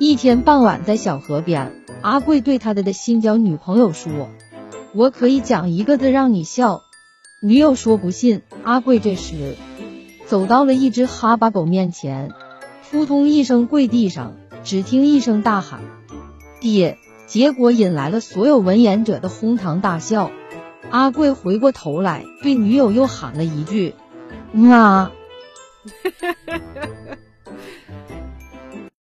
一天傍晚，在小河边，阿贵对他的的新交女朋友说：“我可以讲一个字让你笑。”女友说不信。阿贵这时走到了一只哈巴狗面前，扑通一声跪地上，只听一声大喊：“爹！”结果引来了所有闻言者的哄堂大笑。阿贵回过头来，对女友又喊了一句：“嗯啊。